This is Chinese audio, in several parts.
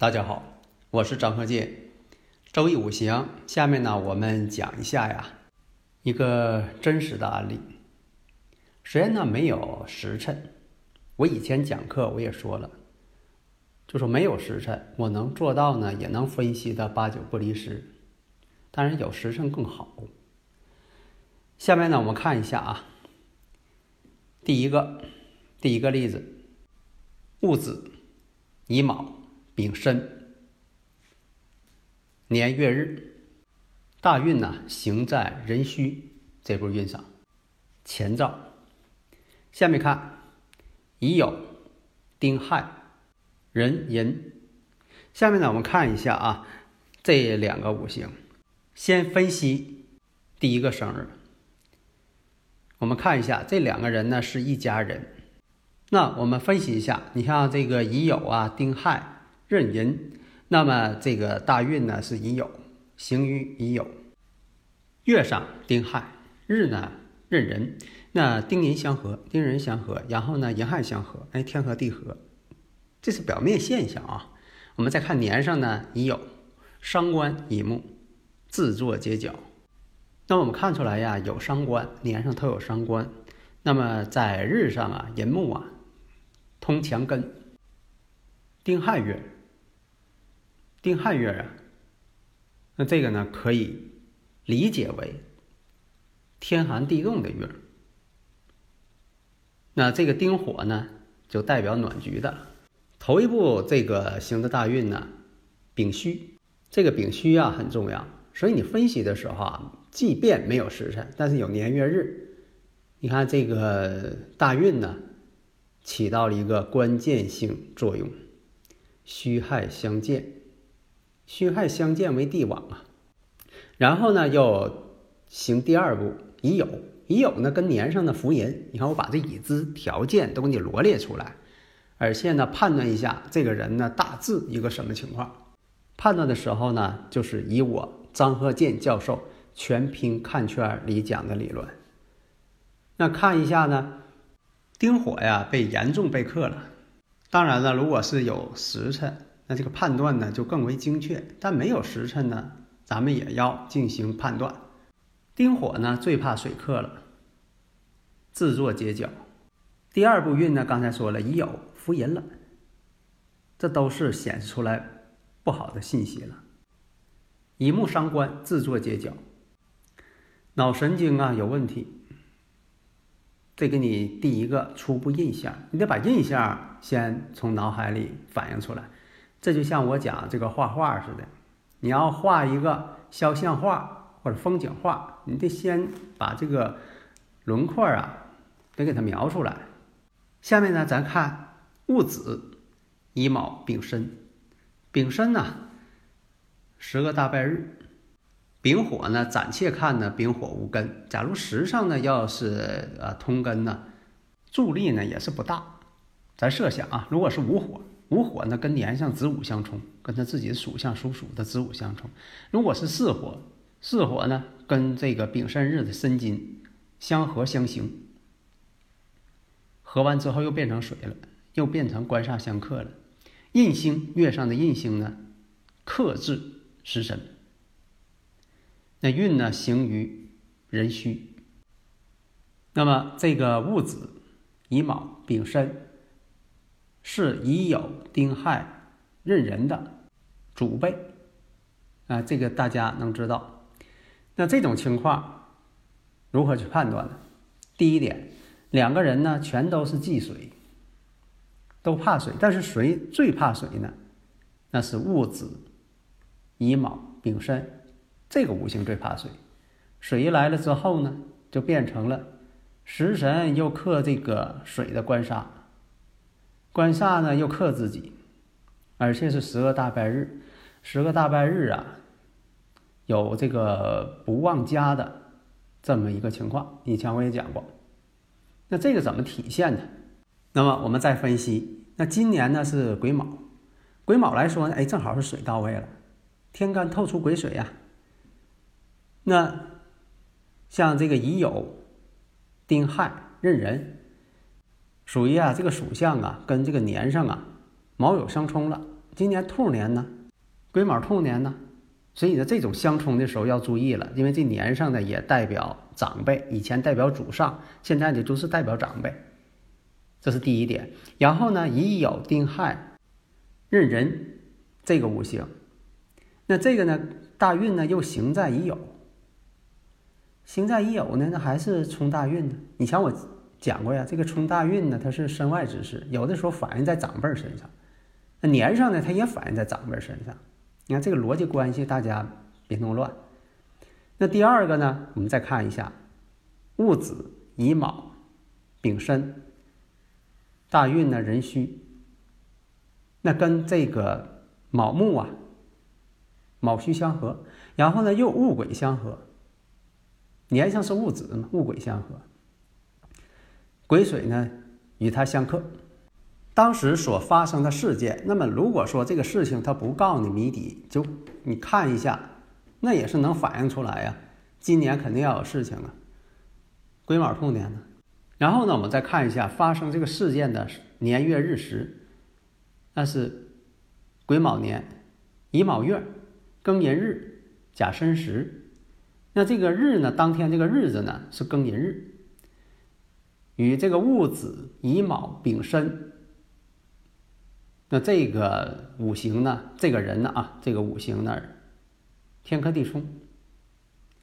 大家好，我是张鹤剑，周易五行。下面呢，我们讲一下呀，一个真实的案例。虽然呢没有时辰，我以前讲课我也说了，就说没有时辰，我能做到呢，也能分析的八九不离十。当然有时辰更好。下面呢，我们看一下啊，第一个，第一个例子，戊子乙卯。丙申年月日大运呢，行在壬戌这步运上，前兆。下面看乙酉、丁亥、壬寅。下面呢，我们看一下啊，这两个五行。先分析第一个生日。我们看一下这两个人呢是一家人。那我们分析一下，你像这个乙酉啊、丁亥。壬寅，那么这个大运呢是乙酉，行于乙酉，月上丁亥，日呢壬寅，那丁寅相合，丁壬相合，然后呢寅亥相合，哎，天合地合，这是表面现象啊。我们再看年上呢乙酉，伤官乙木，自作结角。那我们看出来呀，有伤官，年上都有伤官。那么在日上啊，寅木啊，通强根，丁亥月。丁亥月啊，那这个呢可以理解为天寒地冻的月。那这个丁火呢，就代表暖局的。头一步这个行的大运呢，丙戌，这个丙戌啊很重要。所以你分析的时候啊，即便没有时辰，但是有年月日，你看这个大运呢，起到了一个关键性作用，戌亥相见。戌亥相见为帝王啊，然后呢又行第二步乙酉，乙酉呢跟年上的福银，你看我把这已知条件都给你罗列出来，而且呢判断一下这个人呢大致一个什么情况。判断的时候呢，就是以我张鹤剑教授全凭看圈里讲的理论。那看一下呢，丁火呀被严重被克了。当然了，如果是有时辰。那这个判断呢就更为精确，但没有时辰呢，咱们也要进行判断。丁火呢最怕水克了，自作结角。第二步运呢，刚才说了已有福银了，这都是显示出来不好的信息了。乙木伤官，自作结角，脑神经啊有问题。这给你第一个初步印象，你得把印象先从脑海里反映出来。这就像我讲这个画画似的，你要画一个肖像画或者风景画，你得先把这个轮廓啊，得给它描出来。下面呢，咱看戊子、乙卯、丙申。丙申呢，十个大拜日。丙火呢，暂且看呢，丙火无根。假如时上呢，要是呃通根呢，助力呢也是不大。咱设想啊，如果是无火。午火呢，跟年上子午相冲，跟他自己的属相属鼠的子午相冲。如果是巳火，巳火呢，跟这个丙申日的申金相合相刑，合完之后又变成水了，又变成官煞相克了。印星月上的印星呢，克制食神。那运呢，行于壬戌。那么这个戊子、乙卯、丙申。是乙酉丁亥壬壬的主辈啊，这个大家能知道。那这种情况如何去判断呢？第一点，两个人呢全都是忌水，都怕水，但是谁最怕水呢？那是戊子、乙卯、丙申这个五行最怕水。水一来了之后呢，就变成了食神又克这个水的官杀，官煞呢又克自己，而且是十个大拜日，十个大拜日啊，有这个不旺家的这么一个情况。以前我也讲过，那这个怎么体现呢？那么我们再分析，那今年呢是癸卯，癸卯来说呢，哎，正好是水到位了，天干透出癸水呀。那像这个乙酉、丁亥、壬壬，属于啊这个属相啊跟这个年上啊卯酉相冲了。今年兔年呢，癸卯兔年呢，所以呢这种相冲的时候要注意了，因为这年上呢也代表长辈，以前代表祖上，现在呢都是代表长辈，这是第一点。然后呢，乙酉、丁亥、壬壬这个五行，那这个呢大运呢又行在乙酉。行在乙酉呢，那还是冲大运呢。你像我讲过呀，这个冲大运呢，它是身外之事，有的时候反映在长辈身上。那年上呢，它也反映在长辈身上。你看这个逻辑关系，大家别弄乱。那第二个呢，我们再看一下戊子、乙卯、丙申，大运呢壬戌，那跟这个卯木啊、卯戌相合，然后呢又戊癸相合。年上是戊子嘛，戊癸相合，癸水呢与它相克。当时所发生的事件，那么如果说这个事情他不告诉你谜底，就你看一下，那也是能反映出来呀。今年肯定要有事情啊，癸卯兔年呢。然后呢，我们再看一下发生这个事件的年月日时，那是癸卯年乙卯月庚寅日甲申时。那这个日呢？当天这个日子呢是庚寅日，与这个戊子、乙卯、丙申。那这个五行呢？这个人呢啊，这个五行呢，天克地冲。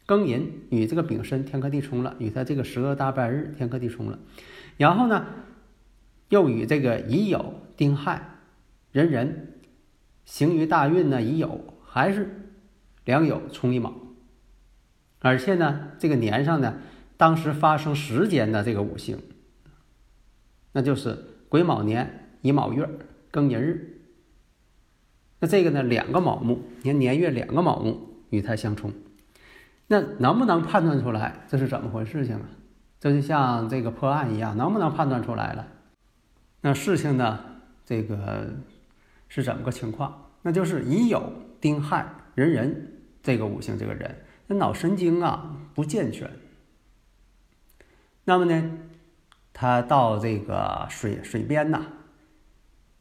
庚寅与这个丙申天克地冲了，与他这个十个大半日天克地冲了。然后呢，又与这个乙酉、丁亥、壬壬行于大运呢，乙酉还是两酉冲一卯。而且呢，这个年上呢，当时发生时间的这个五行，那就是癸卯年乙卯月庚寅日。那这个呢，两个卯木，年年月两个卯木与它相冲，那能不能判断出来这是怎么回事情啊？这就像这个破案一样，能不能判断出来了？那事情呢，这个是怎么个情况？那就是乙酉丁亥壬壬这个五行这个人。那脑神经啊不健全，那么呢，他到这个水水边呐，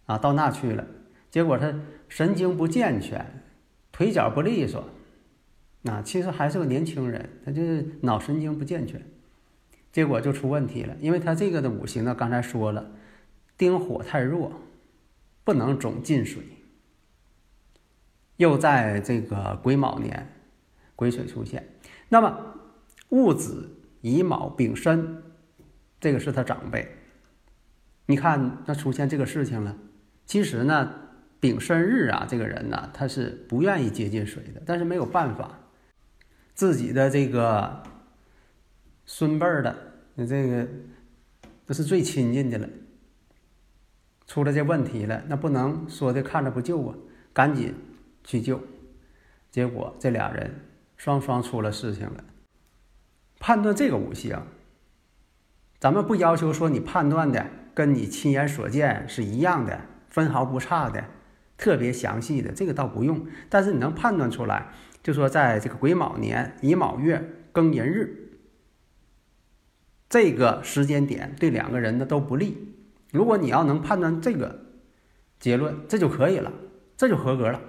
啊，到那去了，结果他神经不健全，腿脚不利索，啊，其实还是个年轻人，他就是脑神经不健全，结果就出问题了，因为他这个的五行呢，刚才说了，丁火太弱，不能总进水，又在这个癸卯年。癸水出现，那么戊子、乙卯、丙申，这个是他长辈。你看，那出现这个事情了。其实呢，丙申日啊，这个人呢，他是不愿意接近水的，但是没有办法，自己的这个孙辈儿的，你这个这是最亲近的了，出了这问题了，那不能说的看着不救啊，赶紧去救。结果这俩人。双双出了事情了。判断这个五行，咱们不要求说你判断的跟你亲眼所见是一样的，分毫不差的，特别详细的，这个倒不用。但是你能判断出来，就说在这个癸卯年乙卯月庚寅日这个时间点对两个人呢都不利。如果你要能判断这个结论，这就可以了，这就合格了。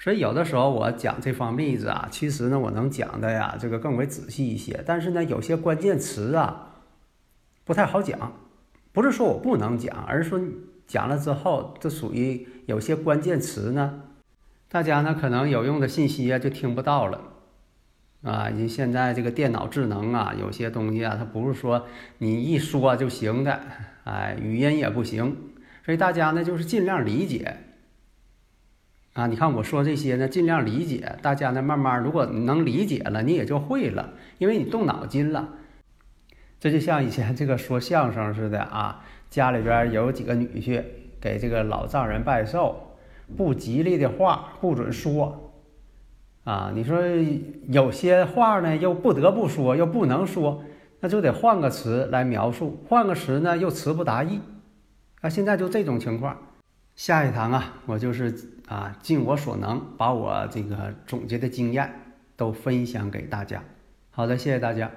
所以有的时候我讲这方例子啊，其实呢我能讲的呀，这个更为仔细一些。但是呢，有些关键词啊不太好讲，不是说我不能讲，而是说讲了之后，这属于有些关键词呢，大家呢可能有用的信息啊就听不到了啊。你现在这个电脑智能啊，有些东西啊，它不是说你一说就行的，哎，语音也不行。所以大家呢就是尽量理解。啊，你看我说这些呢，尽量理解，大家呢慢慢，如果能理解了，你也就会了，因为你动脑筋了。这就像以前这个说相声似的啊，家里边有几个女婿给这个老丈人拜寿，不吉利的话不准说啊。你说有些话呢又不得不说，又不能说，那就得换个词来描述，换个词呢又词不达意。啊，现在就这种情况。下一堂啊，我就是啊，尽我所能把我这个总结的经验都分享给大家。好的，谢谢大家。